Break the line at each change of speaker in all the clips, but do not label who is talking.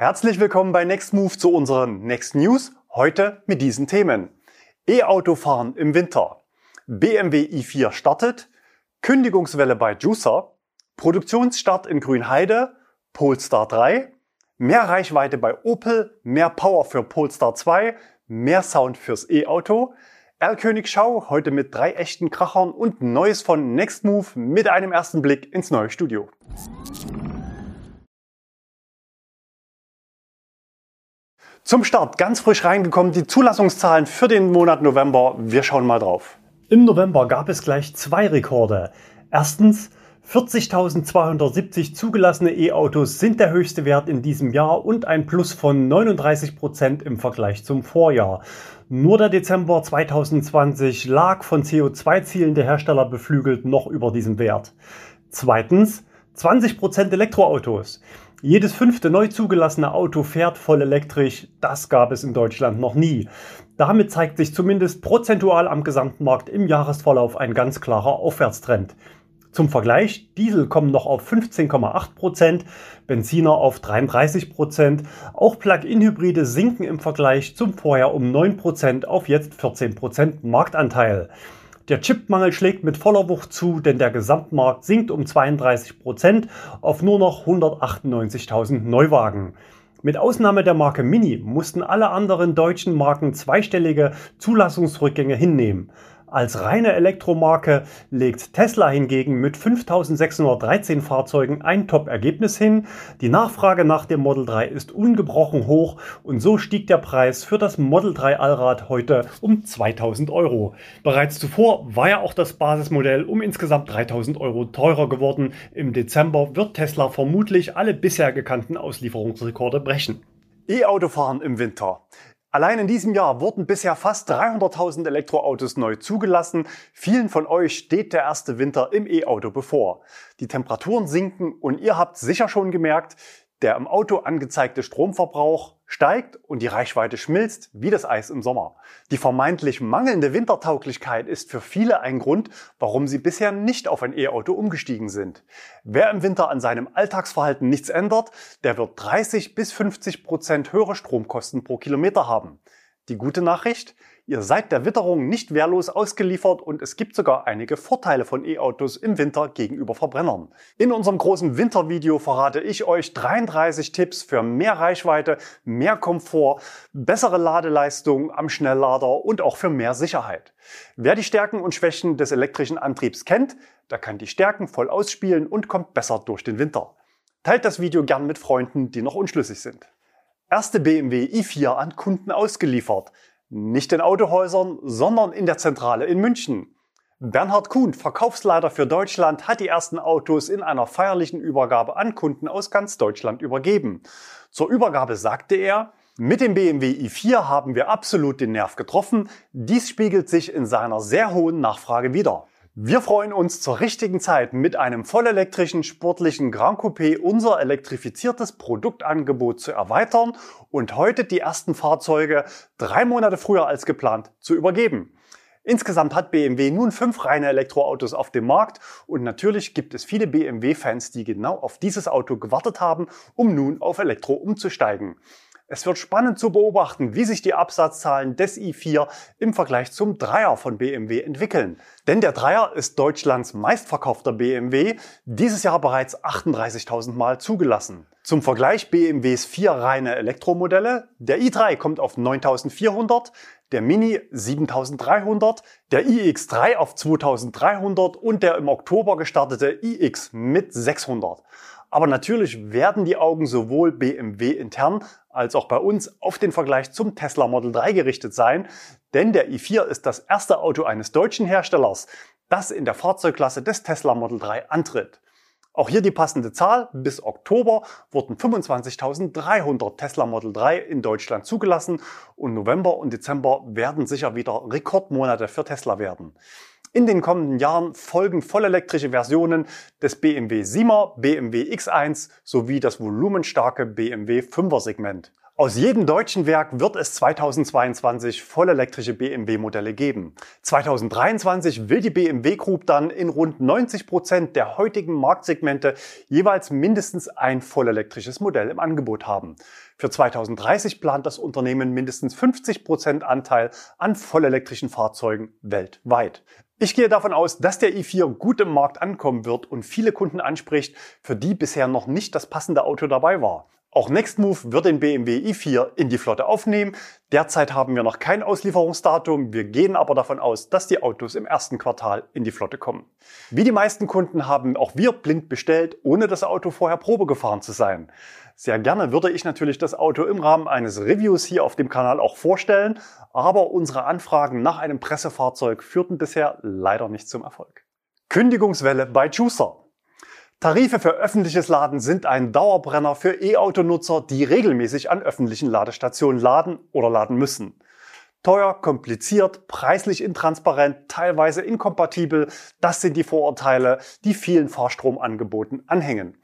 Herzlich willkommen bei Next Move zu unseren Next News. Heute mit diesen Themen. E-Auto fahren im Winter. BMW i4 startet. Kündigungswelle bei Juicer. Produktionsstart in Grünheide. Polestar 3. Mehr Reichweite bei Opel. Mehr Power für Polestar 2. Mehr Sound fürs E-Auto. Erlkönig Schau heute mit drei echten Krachern und Neues von Next Move mit einem ersten Blick ins neue Studio. Zum Start ganz frisch reingekommen die Zulassungszahlen für den Monat November. Wir schauen mal drauf.
Im November gab es gleich zwei Rekorde. Erstens 40.270 zugelassene E-Autos sind der höchste Wert in diesem Jahr und ein Plus von 39 Prozent im Vergleich zum Vorjahr. Nur der Dezember 2020 lag von CO2-Zielen der Hersteller beflügelt noch über diesem Wert. Zweitens 20 Prozent Elektroautos. Jedes fünfte neu zugelassene Auto fährt voll elektrisch. Das gab es in Deutschland noch nie. Damit zeigt sich zumindest prozentual am Gesamtmarkt im Jahresverlauf ein ganz klarer Aufwärtstrend. Zum Vergleich, Diesel kommen noch auf 15,8%, Benziner auf 33%, auch Plug-in-Hybride sinken im Vergleich zum Vorjahr um 9% auf jetzt 14% Marktanteil. Der Chipmangel schlägt mit voller Wucht zu, denn der Gesamtmarkt sinkt um 32 Prozent auf nur noch 198.000 Neuwagen. Mit Ausnahme der Marke Mini mussten alle anderen deutschen Marken zweistellige Zulassungsrückgänge hinnehmen. Als reine Elektromarke legt Tesla hingegen mit 5613 Fahrzeugen ein Top-Ergebnis hin. Die Nachfrage nach dem Model 3 ist ungebrochen hoch und so stieg der Preis für das Model 3 Allrad heute um 2000 Euro. Bereits zuvor war ja auch das Basismodell um insgesamt 3000 Euro teurer geworden. Im Dezember wird Tesla vermutlich alle bisher gekannten Auslieferungsrekorde brechen.
E-Autofahren im Winter. Allein in diesem Jahr wurden bisher fast 300.000 Elektroautos neu zugelassen. Vielen von euch steht der erste Winter im E-Auto bevor. Die Temperaturen sinken und ihr habt sicher schon gemerkt, der im Auto angezeigte Stromverbrauch steigt und die Reichweite schmilzt wie das Eis im Sommer. Die vermeintlich mangelnde Wintertauglichkeit ist für viele ein Grund, warum sie bisher nicht auf ein E-Auto umgestiegen sind. Wer im Winter an seinem Alltagsverhalten nichts ändert, der wird 30 bis 50 Prozent höhere Stromkosten pro Kilometer haben. Die gute Nachricht, Ihr seid der Witterung nicht wehrlos ausgeliefert und es gibt sogar einige Vorteile von E-Autos im Winter gegenüber Verbrennern. In unserem großen Wintervideo verrate ich euch 33 Tipps für mehr Reichweite, mehr Komfort, bessere Ladeleistung am Schnelllader und auch für mehr Sicherheit. Wer die Stärken und Schwächen des elektrischen Antriebs kennt, der kann die Stärken voll ausspielen und kommt besser durch den Winter. Teilt das Video gern mit Freunden, die noch unschlüssig sind. Erste BMW i4 an Kunden ausgeliefert. Nicht in Autohäusern, sondern in der Zentrale in München. Bernhard Kuhn, Verkaufsleiter für Deutschland, hat die ersten Autos in einer feierlichen Übergabe an Kunden aus ganz Deutschland übergeben. Zur Übergabe sagte er, mit dem BMW i4 haben wir absolut den Nerv getroffen. Dies spiegelt sich in seiner sehr hohen Nachfrage wider. Wir freuen uns zur richtigen Zeit mit einem vollelektrischen, sportlichen Grand Coupé unser elektrifiziertes Produktangebot zu erweitern und heute die ersten Fahrzeuge drei Monate früher als geplant zu übergeben. Insgesamt hat BMW nun fünf reine Elektroautos auf dem Markt und natürlich gibt es viele BMW-Fans, die genau auf dieses Auto gewartet haben, um nun auf Elektro umzusteigen. Es wird spannend zu beobachten, wie sich die Absatzzahlen des i4 im Vergleich zum Dreier von BMW entwickeln. Denn der Dreier ist Deutschlands meistverkaufter BMW, dieses Jahr bereits 38.000 Mal zugelassen. Zum Vergleich BMWs vier reine Elektromodelle. Der i3 kommt auf 9.400, der Mini 7.300, der iX3 auf 2.300 und der im Oktober gestartete iX mit 600. Aber natürlich werden die Augen sowohl BMW intern als auch bei uns auf den Vergleich zum Tesla Model 3 gerichtet sein, denn der i4 ist das erste Auto eines deutschen Herstellers, das in der Fahrzeugklasse des Tesla Model 3 antritt. Auch hier die passende Zahl. Bis Oktober wurden 25.300 Tesla Model 3 in Deutschland zugelassen und November und Dezember werden sicher wieder Rekordmonate für Tesla werden. In den kommenden Jahren folgen vollelektrische Versionen des BMW 7er, BMW X1 sowie das volumenstarke BMW 5er Segment. Aus jedem deutschen Werk wird es 2022 vollelektrische BMW-Modelle geben. 2023 will die BMW Group dann in rund 90 Prozent der heutigen Marktsegmente jeweils mindestens ein vollelektrisches Modell im Angebot haben. Für 2030 plant das Unternehmen mindestens 50 Prozent Anteil an vollelektrischen Fahrzeugen weltweit. Ich gehe davon aus, dass der i4 gut im Markt ankommen wird und viele Kunden anspricht, für die bisher noch nicht das passende Auto dabei war. Auch Nextmove wird den BMW i4 in die Flotte aufnehmen. Derzeit haben wir noch kein Auslieferungsdatum. Wir gehen aber davon aus, dass die Autos im ersten Quartal in die Flotte kommen. Wie die meisten Kunden haben auch wir blind bestellt, ohne das Auto vorher Probe gefahren zu sein. Sehr gerne würde ich natürlich das Auto im Rahmen eines Reviews hier auf dem Kanal auch vorstellen, aber unsere Anfragen nach einem Pressefahrzeug führten bisher leider nicht zum Erfolg. Kündigungswelle bei Juicer. Tarife für öffentliches Laden sind ein Dauerbrenner für E-Auto-Nutzer, die regelmäßig an öffentlichen Ladestationen laden oder laden müssen. Teuer, kompliziert, preislich intransparent, teilweise inkompatibel, das sind die Vorurteile, die vielen Fahrstromangeboten anhängen.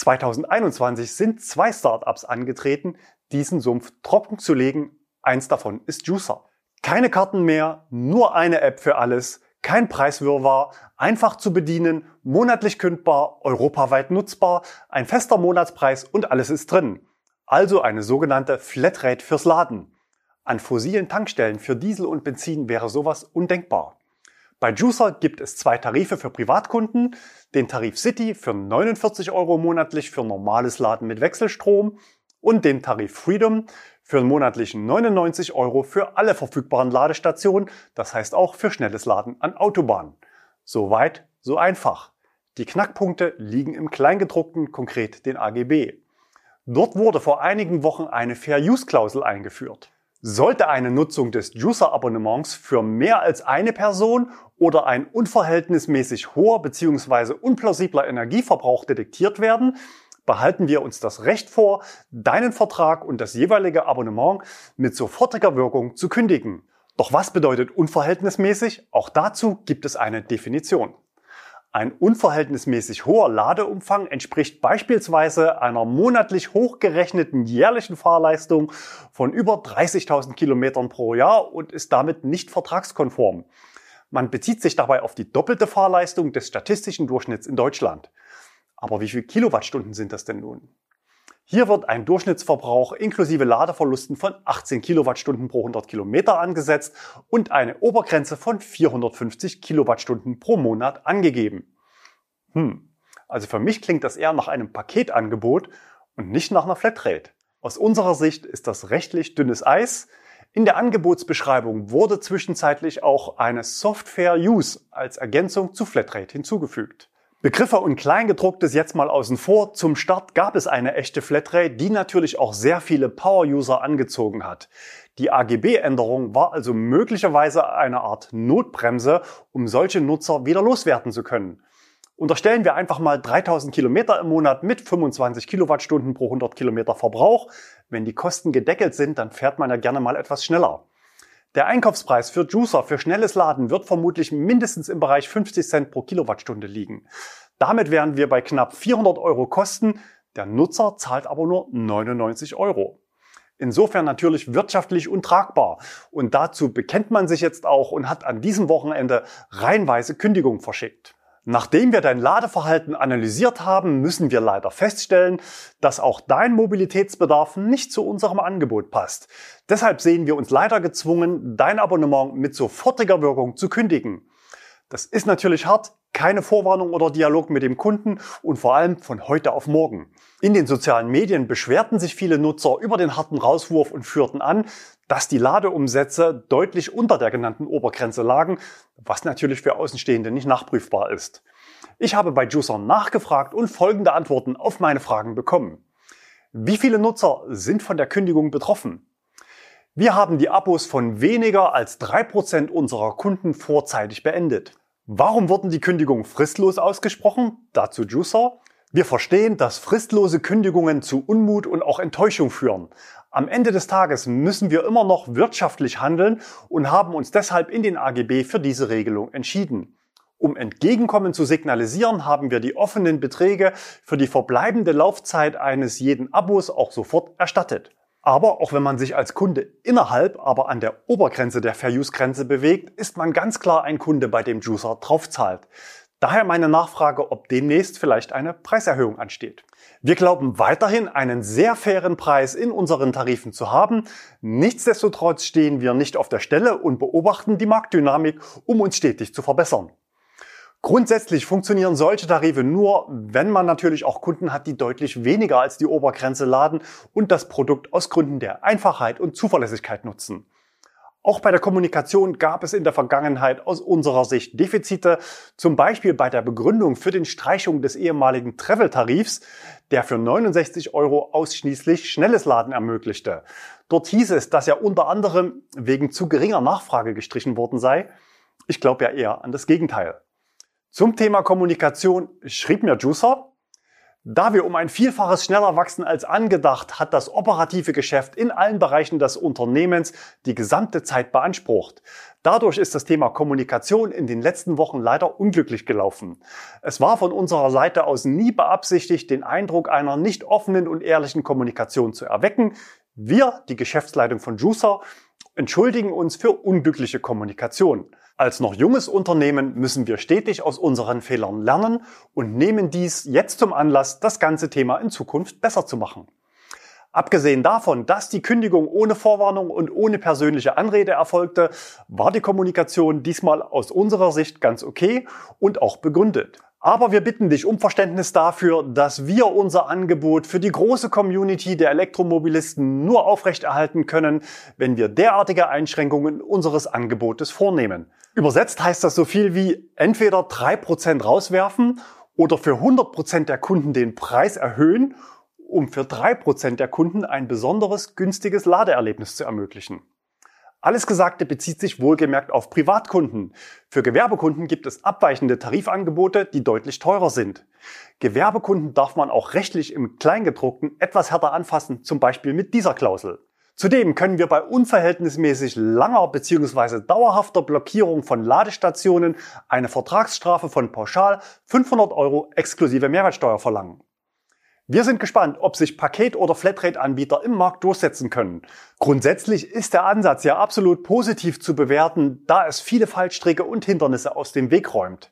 2021 sind zwei Startups angetreten, diesen Sumpf trocken zu legen. Eins davon ist Juicer. Keine Karten mehr, nur eine App für alles, kein Preiswirrwarr, einfach zu bedienen, monatlich kündbar, europaweit nutzbar, ein fester Monatspreis und alles ist drin. Also eine sogenannte Flatrate fürs Laden. An fossilen Tankstellen für Diesel und Benzin wäre sowas undenkbar. Bei Juicer gibt es zwei Tarife für Privatkunden, den Tarif City für 49 Euro monatlich für normales Laden mit Wechselstrom und den Tarif Freedom für monatlichen 99 Euro für alle verfügbaren Ladestationen, das heißt auch für schnelles Laden an Autobahnen. So weit, so einfach. Die Knackpunkte liegen im Kleingedruckten, konkret den AGB. Dort wurde vor einigen Wochen eine Fair-Use-Klausel eingeführt. Sollte eine Nutzung des Juicer-Abonnements für mehr als eine Person oder ein unverhältnismäßig hoher bzw. unplausibler Energieverbrauch detektiert werden, behalten wir uns das Recht vor, deinen Vertrag und das jeweilige Abonnement mit sofortiger Wirkung zu kündigen. Doch was bedeutet unverhältnismäßig? Auch dazu gibt es eine Definition. Ein unverhältnismäßig hoher Ladeumfang entspricht beispielsweise einer monatlich hochgerechneten jährlichen Fahrleistung von über 30.000 Kilometern pro Jahr und ist damit nicht vertragskonform. Man bezieht sich dabei auf die doppelte Fahrleistung des statistischen Durchschnitts in Deutschland. Aber wie viele Kilowattstunden sind das denn nun? Hier wird ein Durchschnittsverbrauch inklusive Ladeverlusten von 18 Kilowattstunden pro 100 Kilometer angesetzt und eine Obergrenze von 450 Kilowattstunden pro Monat angegeben. Hm, also für mich klingt das eher nach einem Paketangebot und nicht nach einer Flatrate. Aus unserer Sicht ist das rechtlich dünnes Eis. In der Angebotsbeschreibung wurde zwischenzeitlich auch eine Software Use als Ergänzung zu Flatrate hinzugefügt. Begriffe und Kleingedrucktes jetzt mal außen vor. Zum Start gab es eine echte Flatrate, die natürlich auch sehr viele Power-User angezogen hat. Die AGB-Änderung war also möglicherweise eine Art Notbremse, um solche Nutzer wieder loswerden zu können. Unterstellen wir einfach mal 3000 Kilometer im Monat mit 25 Kilowattstunden pro 100 Kilometer Verbrauch. Wenn die Kosten gedeckelt sind, dann fährt man ja gerne mal etwas schneller. Der Einkaufspreis für Juicer für schnelles Laden wird vermutlich mindestens im Bereich 50 Cent pro Kilowattstunde liegen. Damit wären wir bei knapp 400 Euro Kosten. Der Nutzer zahlt aber nur 99 Euro. Insofern natürlich wirtschaftlich untragbar. Und dazu bekennt man sich jetzt auch und hat an diesem Wochenende reihenweise Kündigung verschickt. Nachdem wir dein Ladeverhalten analysiert haben, müssen wir leider feststellen, dass auch dein Mobilitätsbedarf nicht zu unserem Angebot passt. Deshalb sehen wir uns leider gezwungen, dein Abonnement mit sofortiger Wirkung zu kündigen. Das ist natürlich hart, keine Vorwarnung oder Dialog mit dem Kunden und vor allem von heute auf morgen. In den sozialen Medien beschwerten sich viele Nutzer über den harten Rauswurf und führten an, dass die Ladeumsätze deutlich unter der genannten Obergrenze lagen, was natürlich für Außenstehende nicht nachprüfbar ist. Ich habe bei Juicer nachgefragt und folgende Antworten auf meine Fragen bekommen. Wie viele Nutzer sind von der Kündigung betroffen? Wir haben die Abos von weniger als drei Prozent unserer Kunden vorzeitig beendet. Warum wurden die Kündigungen fristlos ausgesprochen? Dazu Juicer. Wir verstehen, dass fristlose Kündigungen zu Unmut und auch Enttäuschung führen. Am Ende des Tages müssen wir immer noch wirtschaftlich handeln und haben uns deshalb in den AGB für diese Regelung entschieden. Um Entgegenkommen zu signalisieren, haben wir die offenen Beträge für die verbleibende Laufzeit eines jeden Abos auch sofort erstattet. Aber auch wenn man sich als Kunde innerhalb, aber an der Obergrenze der Fair-Use-Grenze bewegt, ist man ganz klar ein Kunde, bei dem Juicer draufzahlt. Daher meine Nachfrage, ob demnächst vielleicht eine Preiserhöhung ansteht. Wir glauben weiterhin einen sehr fairen Preis in unseren Tarifen zu haben. Nichtsdestotrotz stehen wir nicht auf der Stelle und beobachten die Marktdynamik, um uns stetig zu verbessern. Grundsätzlich funktionieren solche Tarife nur, wenn man natürlich auch Kunden hat, die deutlich weniger als die Obergrenze laden und das Produkt aus Gründen der Einfachheit und Zuverlässigkeit nutzen. Auch bei der Kommunikation gab es in der Vergangenheit aus unserer Sicht Defizite, zum Beispiel bei der Begründung für den Streichung des ehemaligen Travel-Tarifs, der für 69 Euro ausschließlich schnelles Laden ermöglichte. Dort hieß es, dass er unter anderem wegen zu geringer Nachfrage gestrichen worden sei. Ich glaube ja eher an das Gegenteil. Zum Thema Kommunikation schrieb mir Juicer, da wir um ein Vielfaches schneller wachsen als angedacht, hat das operative Geschäft in allen Bereichen des Unternehmens die gesamte Zeit beansprucht. Dadurch ist das Thema Kommunikation in den letzten Wochen leider unglücklich gelaufen. Es war von unserer Seite aus nie beabsichtigt, den Eindruck einer nicht offenen und ehrlichen Kommunikation zu erwecken. Wir, die Geschäftsleitung von Juicer, entschuldigen uns für unglückliche Kommunikation. Als noch junges Unternehmen müssen wir stetig aus unseren Fehlern lernen und nehmen dies jetzt zum Anlass, das ganze Thema in Zukunft besser zu machen. Abgesehen davon, dass die Kündigung ohne Vorwarnung und ohne persönliche Anrede erfolgte, war die Kommunikation diesmal aus unserer Sicht ganz okay und auch begründet. Aber wir bitten dich um Verständnis dafür, dass wir unser Angebot für die große Community der Elektromobilisten nur aufrechterhalten können, wenn wir derartige Einschränkungen unseres Angebotes vornehmen. Übersetzt heißt das so viel wie entweder drei Prozent rauswerfen oder für 100% der Kunden den Preis erhöhen, um für drei Prozent der Kunden ein besonderes günstiges Ladeerlebnis zu ermöglichen. Alles Gesagte bezieht sich wohlgemerkt auf Privatkunden. Für Gewerbekunden gibt es abweichende Tarifangebote, die deutlich teurer sind. Gewerbekunden darf man auch rechtlich im Kleingedruckten etwas härter anfassen, zum Beispiel mit dieser Klausel. Zudem können wir bei unverhältnismäßig langer bzw. dauerhafter Blockierung von Ladestationen eine Vertragsstrafe von pauschal 500 Euro exklusive Mehrwertsteuer verlangen. Wir sind gespannt, ob sich Paket- oder Flatrate-Anbieter im Markt durchsetzen können. Grundsätzlich ist der Ansatz ja absolut positiv zu bewerten, da es viele Fallstricke und Hindernisse aus dem Weg räumt.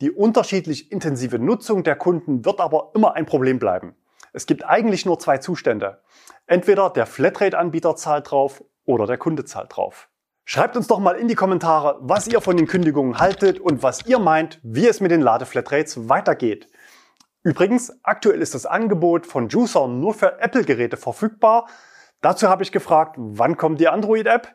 Die unterschiedlich intensive Nutzung der Kunden wird aber immer ein Problem bleiben. Es gibt eigentlich nur zwei Zustände. Entweder der Flatrate-Anbieter zahlt drauf oder der Kunde zahlt drauf. Schreibt uns doch mal in die Kommentare, was ihr von den Kündigungen haltet und was ihr meint, wie es mit den Ladeflatrates weitergeht. Übrigens, aktuell ist das Angebot von Juicer nur für Apple-Geräte verfügbar. Dazu habe ich gefragt, wann kommt die Android-App?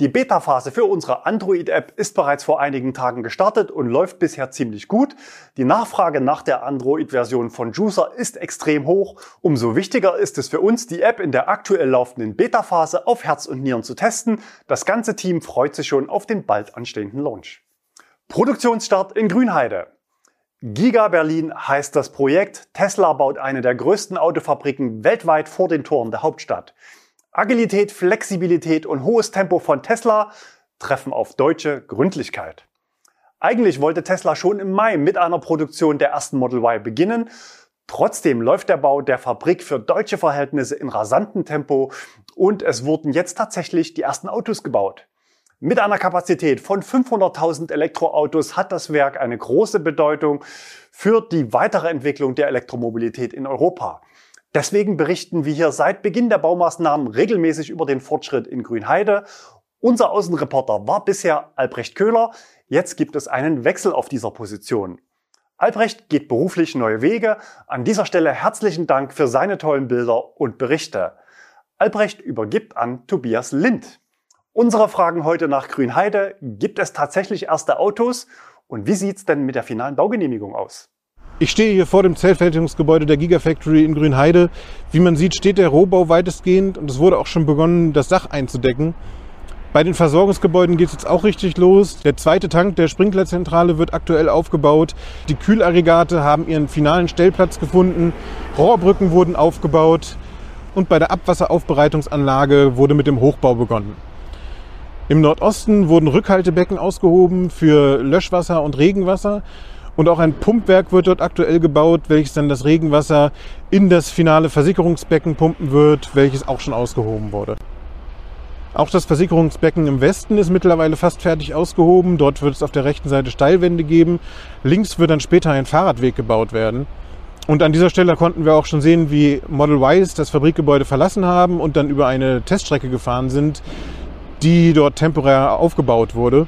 Die Beta-Phase für unsere Android-App ist bereits vor einigen Tagen gestartet und läuft bisher ziemlich gut. Die Nachfrage nach der Android-Version von Juicer ist extrem hoch. Umso wichtiger ist es für uns, die App in der aktuell laufenden Beta-Phase auf Herz und Nieren zu testen. Das ganze Team freut sich schon auf den bald anstehenden Launch. Produktionsstart in Grünheide. Giga Berlin heißt das Projekt. Tesla baut eine der größten Autofabriken weltweit vor den Toren der Hauptstadt. Agilität, Flexibilität und hohes Tempo von Tesla treffen auf deutsche Gründlichkeit. Eigentlich wollte Tesla schon im Mai mit einer Produktion der ersten Model Y beginnen. Trotzdem läuft der Bau der Fabrik für deutsche Verhältnisse in rasantem Tempo und es wurden jetzt tatsächlich die ersten Autos gebaut. Mit einer Kapazität von 500.000 Elektroautos hat das Werk eine große Bedeutung für die weitere Entwicklung der Elektromobilität in Europa. Deswegen berichten wir hier seit Beginn der Baumaßnahmen regelmäßig über den Fortschritt in Grünheide. Unser Außenreporter war bisher Albrecht Köhler. Jetzt gibt es einen Wechsel auf dieser Position. Albrecht geht beruflich neue Wege. An dieser Stelle herzlichen Dank für seine tollen Bilder und Berichte. Albrecht übergibt an Tobias Lind. Unsere Fragen heute nach Grünheide. Gibt es tatsächlich erste Autos? Und wie sieht's denn mit der finalen Baugenehmigung aus?
Ich stehe hier vor dem Zellfertigungsgebäude der Gigafactory in Grünheide. Wie man sieht, steht der Rohbau weitestgehend und es wurde auch schon begonnen, das Dach einzudecken. Bei den Versorgungsgebäuden geht es jetzt auch richtig los. Der zweite Tank der Sprinklerzentrale wird aktuell aufgebaut. Die Kühlaggregate haben ihren finalen Stellplatz gefunden. Rohrbrücken wurden aufgebaut. Und bei der Abwasseraufbereitungsanlage wurde mit dem Hochbau begonnen. Im Nordosten wurden Rückhaltebecken ausgehoben für Löschwasser und Regenwasser. Und auch ein Pumpwerk wird dort aktuell gebaut, welches dann das Regenwasser in das finale Versickerungsbecken pumpen wird, welches auch schon ausgehoben wurde. Auch das Versickerungsbecken im Westen ist mittlerweile fast fertig ausgehoben. Dort wird es auf der rechten Seite Steilwände geben. Links wird dann später ein Fahrradweg gebaut werden. Und an dieser Stelle konnten wir auch schon sehen, wie Model Ys das Fabrikgebäude verlassen haben und dann über eine Teststrecke gefahren sind, die dort temporär aufgebaut wurde.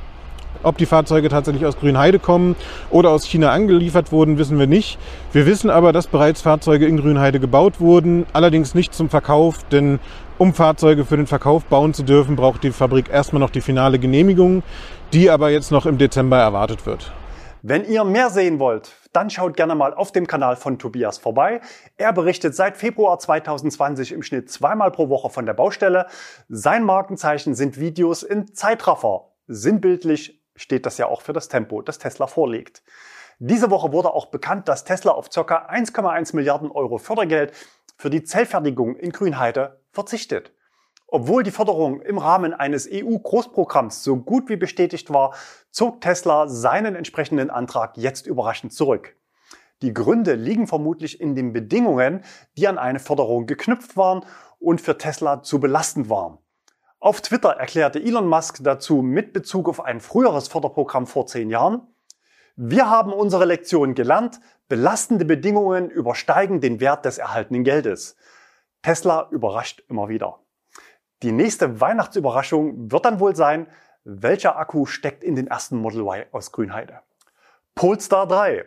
Ob die Fahrzeuge tatsächlich aus Grünheide kommen oder aus China angeliefert wurden, wissen wir nicht. Wir wissen aber, dass bereits Fahrzeuge in Grünheide gebaut wurden, allerdings nicht zum Verkauf, denn um Fahrzeuge für den Verkauf bauen zu dürfen, braucht die Fabrik erstmal noch die finale Genehmigung, die aber jetzt noch im Dezember erwartet wird.
Wenn ihr mehr sehen wollt, dann schaut gerne mal auf dem Kanal von Tobias vorbei. Er berichtet seit Februar 2020 im Schnitt zweimal pro Woche von der Baustelle. Sein Markenzeichen sind Videos in Zeitraffer. Sinnbildlich steht das ja auch für das Tempo, das Tesla vorlegt. Diese Woche wurde auch bekannt, dass Tesla auf ca. 1,1 Milliarden Euro Fördergeld für die Zellfertigung in Grünheide verzichtet. Obwohl die Förderung im Rahmen eines EU-Großprogramms so gut wie bestätigt war, zog Tesla seinen entsprechenden Antrag jetzt überraschend zurück. Die Gründe liegen vermutlich in den Bedingungen, die an eine Förderung geknüpft waren und für Tesla zu belastend waren. Auf Twitter erklärte Elon Musk dazu mit Bezug auf ein früheres Förderprogramm vor zehn Jahren, wir haben unsere Lektion gelernt, belastende Bedingungen übersteigen den Wert des erhaltenen Geldes. Tesla überrascht immer wieder. Die nächste Weihnachtsüberraschung wird dann wohl sein, welcher Akku steckt in den ersten Model Y aus Grünheide. Polestar 3.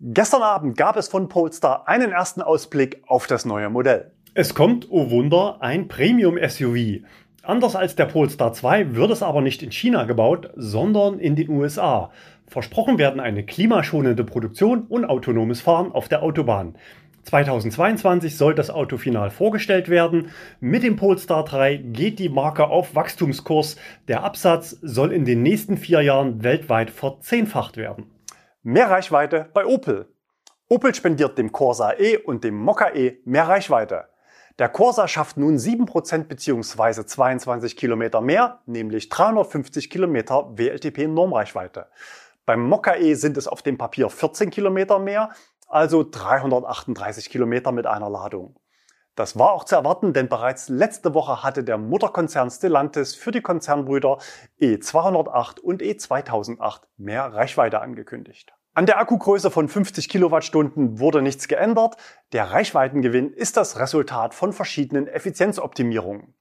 Gestern Abend gab es von Polestar einen ersten Ausblick auf das neue Modell.
Es kommt, oh Wunder, ein Premium-SUV. Anders als der Polestar 2 wird es aber nicht in China gebaut, sondern in den USA. Versprochen werden eine klimaschonende Produktion und autonomes Fahren auf der Autobahn. 2022 soll das Auto final vorgestellt werden. Mit dem Polestar 3 geht die Marke auf Wachstumskurs. Der Absatz soll in den nächsten vier Jahren weltweit verzehnfacht werden.
Mehr Reichweite bei Opel. Opel spendiert dem Corsa E und dem Mokka E mehr Reichweite. Der Corsa schafft nun 7% bzw. 22 Kilometer mehr, nämlich 350 Kilometer WLTP-Normreichweite. Beim Mokka E sind es auf dem Papier 14 Kilometer mehr, also 338 Kilometer mit einer Ladung. Das war auch zu erwarten, denn bereits letzte Woche hatte der Mutterkonzern Stellantis für die Konzernbrüder E208 und E2008 mehr Reichweite angekündigt. An der Akkugröße von 50 Kilowattstunden wurde nichts geändert. Der Reichweitengewinn ist das Resultat von verschiedenen Effizienzoptimierungen.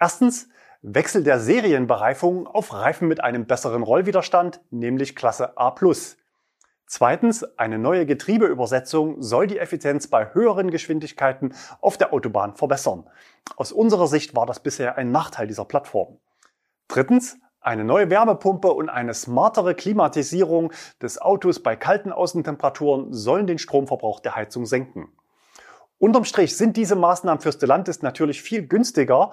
Erstens Wechsel der Serienbereifung auf Reifen mit einem besseren Rollwiderstand, nämlich Klasse A+. Zweitens, eine neue Getriebeübersetzung soll die Effizienz bei höheren Geschwindigkeiten auf der Autobahn verbessern. Aus unserer Sicht war das bisher ein Nachteil dieser Plattform. Drittens, eine neue Wärmepumpe und eine smartere Klimatisierung des Autos bei kalten Außentemperaturen sollen den Stromverbrauch der Heizung senken. Unterm Strich sind diese Maßnahmen für Stellantis natürlich viel günstiger,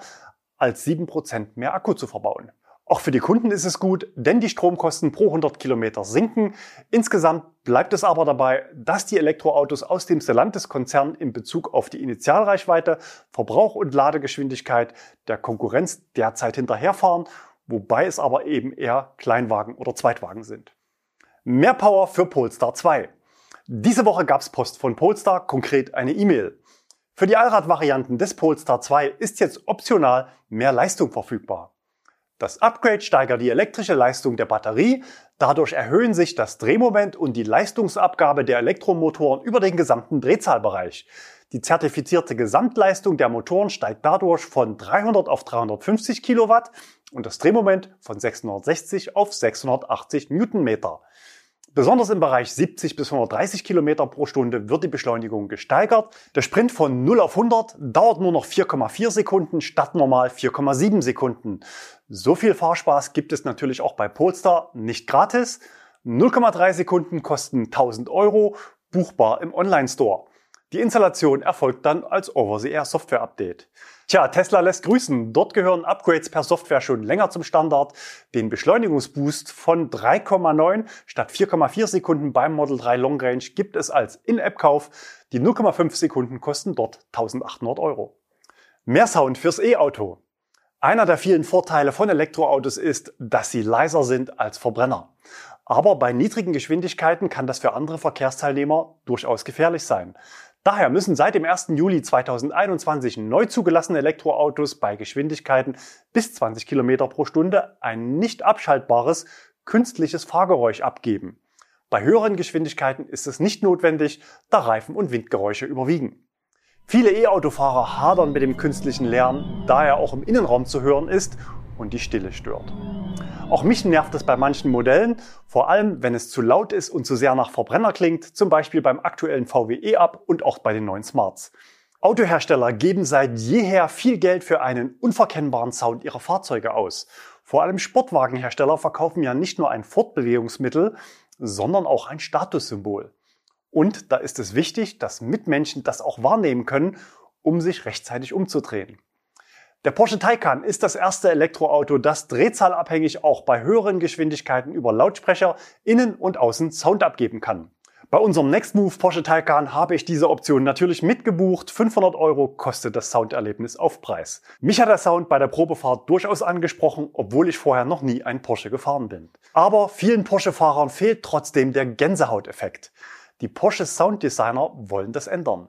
als 7% mehr Akku zu verbauen. Auch für die Kunden ist es gut, denn die Stromkosten pro 100 Kilometer sinken. Insgesamt bleibt es aber dabei, dass die Elektroautos aus dem Stellantis-Konzern in Bezug auf die Initialreichweite, Verbrauch und Ladegeschwindigkeit der Konkurrenz derzeit hinterherfahren wobei es aber eben eher Kleinwagen oder Zweitwagen sind. Mehr Power für Polestar 2. Diese Woche gab es Post von Polestar, konkret eine E-Mail. Für die Allradvarianten des Polestar 2 ist jetzt optional mehr Leistung verfügbar. Das Upgrade steigert die elektrische Leistung der Batterie, dadurch erhöhen sich das Drehmoment und die Leistungsabgabe der Elektromotoren über den gesamten Drehzahlbereich. Die zertifizierte Gesamtleistung der Motoren steigt dadurch von 300 auf 350 Kilowatt und das Drehmoment von 660 auf 680 Newtonmeter. Besonders im Bereich 70 bis 130 Kilometer pro Stunde wird die Beschleunigung gesteigert. Der Sprint von 0 auf 100 dauert nur noch 4,4 Sekunden statt normal 4,7 Sekunden. So viel Fahrspaß gibt es natürlich auch bei Polestar nicht gratis. 0,3 Sekunden kosten 1000 Euro, buchbar im Online-Store. Die Installation erfolgt dann als Over-the-Air Software Update. Tja, Tesla lässt grüßen. Dort gehören Upgrades per Software schon länger zum Standard. Den Beschleunigungsboost von 3,9 statt 4,4 Sekunden beim Model 3 Long Range gibt es als In-App-Kauf. Die 0,5 Sekunden kosten dort 1800 Euro. Mehr Sound fürs E-Auto. Einer der vielen Vorteile von Elektroautos ist, dass sie leiser sind als Verbrenner. Aber bei niedrigen Geschwindigkeiten kann das für andere Verkehrsteilnehmer durchaus gefährlich sein. Daher müssen seit dem 1. Juli 2021 neu zugelassene Elektroautos bei Geschwindigkeiten bis 20 km pro Stunde ein nicht abschaltbares künstliches Fahrgeräusch abgeben. Bei höheren Geschwindigkeiten ist es nicht notwendig, da Reifen- und Windgeräusche überwiegen. Viele E-Autofahrer hadern mit dem künstlichen Lärm, da er auch im Innenraum zu hören ist und die Stille stört. Auch mich nervt es bei manchen Modellen, vor allem wenn es zu laut ist und zu sehr nach Verbrenner klingt, zum Beispiel beim aktuellen VW E-Up und auch bei den neuen Smarts. Autohersteller geben seit jeher viel Geld für einen unverkennbaren Sound ihrer Fahrzeuge aus. Vor allem Sportwagenhersteller verkaufen ja nicht nur ein Fortbewegungsmittel, sondern auch ein Statussymbol. Und da ist es wichtig, dass Mitmenschen das auch wahrnehmen können, um sich rechtzeitig umzudrehen. Der Porsche Taycan ist das erste Elektroauto, das drehzahlabhängig auch bei höheren Geschwindigkeiten über Lautsprecher innen und außen Sound abgeben kann. Bei unserem Next Move Porsche Taycan habe ich diese Option natürlich mitgebucht. 500 Euro kostet das Sounderlebnis auf Preis. Mich hat der Sound bei der Probefahrt durchaus angesprochen, obwohl ich vorher noch nie einen Porsche gefahren bin. Aber vielen Porsche-Fahrern fehlt trotzdem der Gänsehauteffekt. Die Porsche Sound Designer wollen das ändern.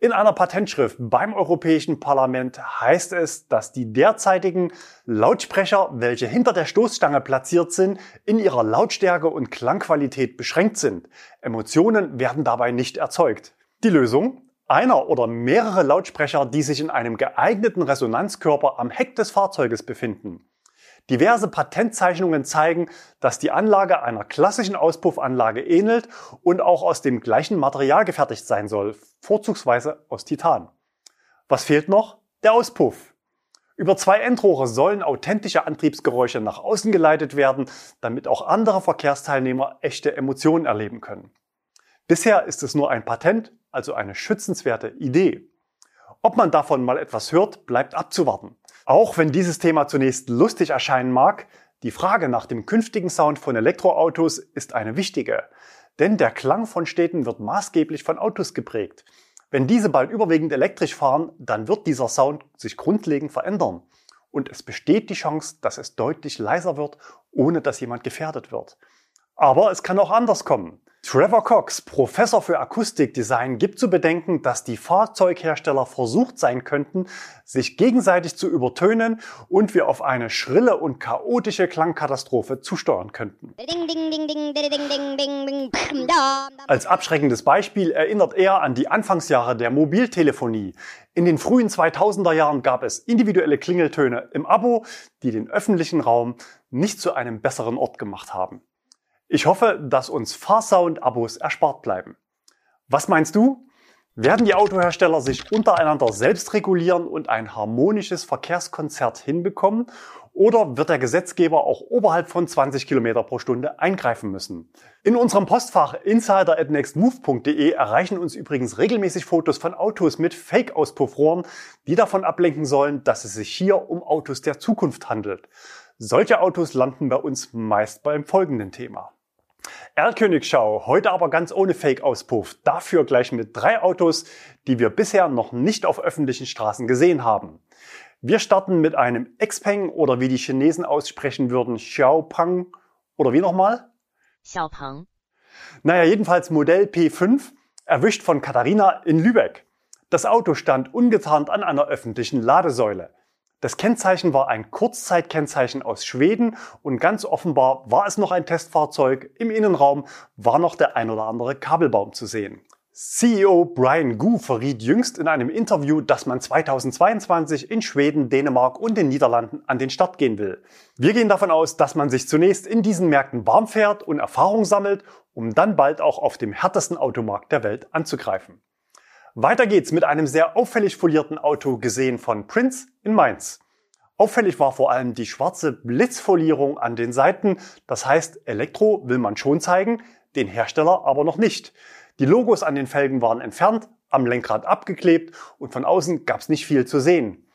In einer Patentschrift beim Europäischen Parlament heißt es, dass die derzeitigen Lautsprecher, welche hinter der Stoßstange platziert sind, in ihrer Lautstärke und Klangqualität beschränkt sind. Emotionen werden dabei nicht erzeugt. Die Lösung? Einer oder mehrere Lautsprecher, die sich in einem geeigneten Resonanzkörper am Heck des Fahrzeuges befinden. Diverse Patentzeichnungen zeigen, dass die Anlage einer klassischen Auspuffanlage ähnelt und auch aus dem gleichen Material gefertigt sein soll, vorzugsweise aus Titan. Was fehlt noch? Der Auspuff. Über zwei Endrohre sollen authentische Antriebsgeräusche nach außen geleitet werden, damit auch andere Verkehrsteilnehmer echte Emotionen erleben können. Bisher ist es nur ein Patent, also eine schützenswerte Idee. Ob man davon mal etwas hört, bleibt abzuwarten. Auch wenn dieses Thema zunächst lustig erscheinen mag, die Frage nach dem künftigen Sound von Elektroautos ist eine wichtige. Denn der Klang von Städten wird maßgeblich von Autos geprägt. Wenn diese bald überwiegend elektrisch fahren, dann wird dieser Sound sich grundlegend verändern. Und es besteht die Chance, dass es deutlich leiser wird, ohne dass jemand gefährdet wird. Aber es kann auch anders kommen. Trevor Cox, Professor für Akustikdesign, gibt zu bedenken, dass die Fahrzeughersteller versucht sein könnten, sich gegenseitig zu übertönen und wir auf eine schrille und chaotische Klangkatastrophe zusteuern könnten. Als abschreckendes Beispiel erinnert er an die Anfangsjahre der Mobiltelefonie. In den frühen 2000er Jahren gab es individuelle Klingeltöne im Abo, die den öffentlichen Raum nicht zu einem besseren Ort gemacht haben. Ich hoffe, dass uns Fahrsound-Abos erspart bleiben. Was meinst du? Werden die Autohersteller sich untereinander selbst regulieren und ein harmonisches Verkehrskonzert hinbekommen? Oder wird der Gesetzgeber auch oberhalb von 20 km pro Stunde eingreifen müssen? In unserem Postfach insider.nextmove.de erreichen uns übrigens regelmäßig Fotos von Autos mit Fake-Auspuffrohren, die davon ablenken sollen, dass es sich hier um Autos der Zukunft handelt. Solche Autos landen bei uns meist beim folgenden Thema. Erlkönigschau, heute aber ganz ohne Fake-Auspuff. Dafür gleich mit drei Autos, die wir bisher noch nicht auf öffentlichen Straßen gesehen haben. Wir starten mit einem Xpeng oder wie die Chinesen aussprechen würden, Xiaopeng oder wie nochmal? Xiaopeng. Naja, jedenfalls Modell P5, erwischt von Katharina in Lübeck. Das Auto stand ungetarnt an einer öffentlichen Ladesäule. Das Kennzeichen war ein Kurzzeitkennzeichen aus Schweden und ganz offenbar war es noch ein Testfahrzeug. Im Innenraum war noch der ein oder andere Kabelbaum zu sehen. CEO Brian Gu verriet jüngst in einem Interview, dass man 2022 in Schweden, Dänemark und den Niederlanden an den Start gehen will. Wir gehen davon aus, dass man sich zunächst in diesen Märkten warm fährt und Erfahrung sammelt, um dann bald auch auf dem härtesten Automarkt der Welt anzugreifen. Weiter geht's mit einem sehr auffällig folierten Auto gesehen von Prince in Mainz. Auffällig war vor allem die schwarze Blitzfolierung an den Seiten. Das heißt, Elektro will man schon zeigen, den Hersteller aber noch nicht. Die Logos an den Felgen waren entfernt, am Lenkrad abgeklebt und von außen gab's nicht viel zu sehen.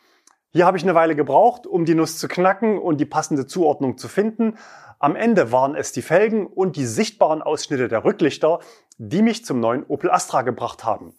Hier habe ich eine Weile gebraucht, um die Nuss zu knacken und die passende Zuordnung zu finden. Am Ende waren es die Felgen und die sichtbaren Ausschnitte der Rücklichter, die mich zum neuen Opel Astra gebracht haben.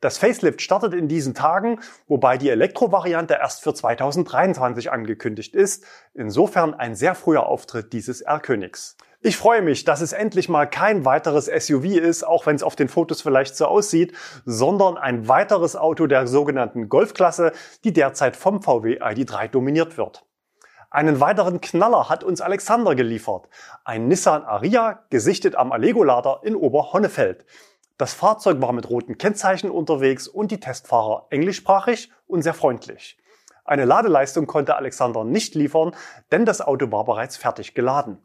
Das Facelift startet in diesen Tagen, wobei die Elektro-Variante erst für 2023 angekündigt ist. Insofern ein sehr früher Auftritt dieses R-Königs. Ich freue mich, dass es endlich mal kein weiteres SUV ist, auch wenn es auf den Fotos vielleicht so aussieht, sondern ein weiteres Auto der sogenannten Golfklasse, die derzeit vom VW ID3 dominiert wird. Einen weiteren Knaller hat uns Alexander geliefert. Ein Nissan Aria, gesichtet am Allego-Lader in Oberhonnefeld. Das Fahrzeug war mit roten Kennzeichen unterwegs und die Testfahrer englischsprachig und sehr freundlich. Eine Ladeleistung konnte Alexander nicht liefern, denn das Auto war bereits fertig geladen.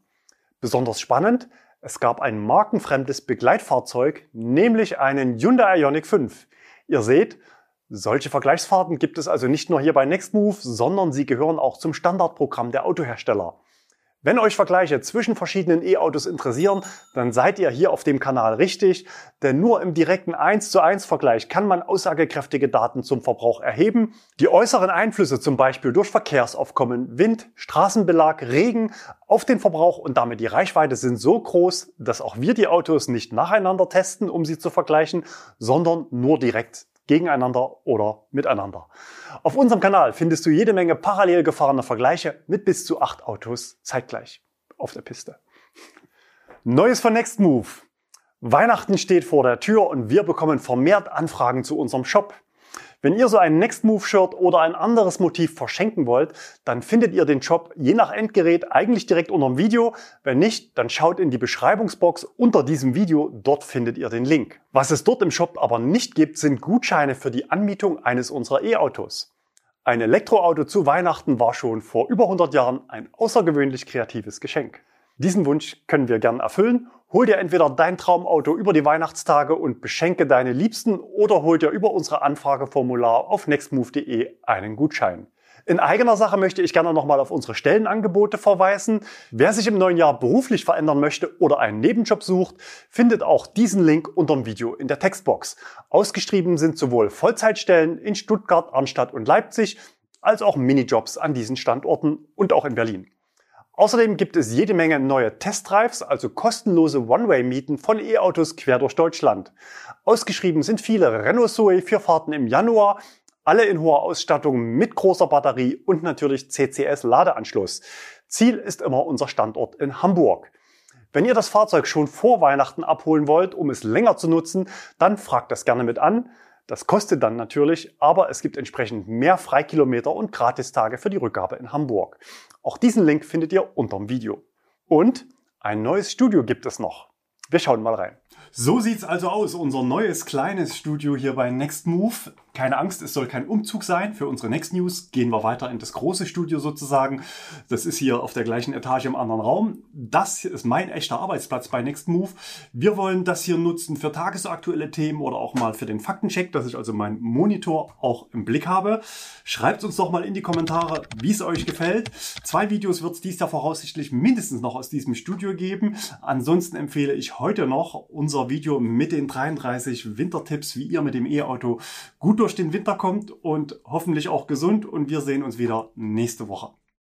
Besonders spannend, es gab ein markenfremdes Begleitfahrzeug, nämlich einen Hyundai Ioniq 5. Ihr seht, solche Vergleichsfahrten gibt es also nicht nur hier bei Nextmove, sondern sie gehören auch zum Standardprogramm der Autohersteller. Wenn euch Vergleiche zwischen verschiedenen E-Autos interessieren, dann seid ihr hier auf dem Kanal richtig, denn nur im direkten 1 zu 1 Vergleich kann man aussagekräftige Daten zum Verbrauch erheben. Die äußeren Einflüsse zum Beispiel durch Verkehrsaufkommen, Wind, Straßenbelag, Regen auf den Verbrauch und damit die Reichweite sind so groß, dass auch wir die Autos nicht nacheinander testen, um sie zu vergleichen, sondern nur direkt gegeneinander oder miteinander. Auf unserem Kanal findest du jede Menge parallel gefahrene Vergleiche mit bis zu acht Autos zeitgleich auf der Piste. Neues von Nextmove. Weihnachten steht vor der Tür und wir bekommen vermehrt Anfragen zu unserem Shop. Wenn ihr so ein Next Move Shirt oder ein anderes Motiv verschenken wollt, dann findet ihr den Shop je nach Endgerät eigentlich direkt unter dem Video. Wenn nicht, dann schaut in die Beschreibungsbox unter diesem Video, dort findet ihr den Link. Was es dort im Shop aber nicht gibt, sind Gutscheine für die Anmietung eines unserer E-Autos. Ein Elektroauto zu Weihnachten war schon vor über 100 Jahren ein außergewöhnlich kreatives Geschenk. Diesen Wunsch können wir gern erfüllen. Hol dir entweder dein Traumauto über die Weihnachtstage und beschenke deine Liebsten oder hol dir über unsere Anfrageformular auf nextmove.de einen Gutschein. In eigener Sache möchte ich gerne nochmal auf unsere Stellenangebote verweisen. Wer sich im neuen Jahr beruflich verändern möchte oder einen Nebenjob sucht, findet auch diesen Link unter dem Video in der Textbox. Ausgeschrieben sind sowohl Vollzeitstellen in Stuttgart, Arnstadt und Leipzig als auch Minijobs an diesen Standorten und auch in Berlin. Außerdem gibt es jede Menge neue Testdrives, also kostenlose One-Way-Mieten von E-Autos quer durch Deutschland. Ausgeschrieben sind viele Renault Zoe für Fahrten im Januar, alle in hoher Ausstattung mit großer Batterie und natürlich CCS-Ladeanschluss. Ziel ist immer unser Standort in Hamburg. Wenn ihr das Fahrzeug schon vor Weihnachten abholen wollt, um es länger zu nutzen, dann fragt das gerne mit an. Das kostet dann natürlich, aber es gibt entsprechend mehr Freikilometer und Gratistage für die Rückgabe in Hamburg. Auch diesen Link findet ihr unter dem Video. Und ein neues Studio gibt es noch. Wir schauen mal rein. So sieht's also aus, unser neues kleines Studio hier bei Next Move. Keine Angst, es soll kein Umzug sein. Für unsere Next News gehen wir weiter in das große Studio sozusagen. Das ist hier auf der gleichen Etage im anderen Raum. Das ist mein echter Arbeitsplatz bei Next Move. Wir wollen das hier nutzen für tagesaktuelle Themen oder auch mal für den Faktencheck, dass ich also meinen Monitor auch im Blick habe. Schreibt uns doch mal in die Kommentare, wie es euch gefällt. Zwei Videos wird es dies Jahr voraussichtlich mindestens noch aus diesem Studio geben. Ansonsten empfehle ich heute noch unser Video mit den 33 Wintertipps, wie ihr mit dem E-Auto gut durch den Winter kommt und hoffentlich auch gesund. Und wir sehen uns wieder nächste Woche.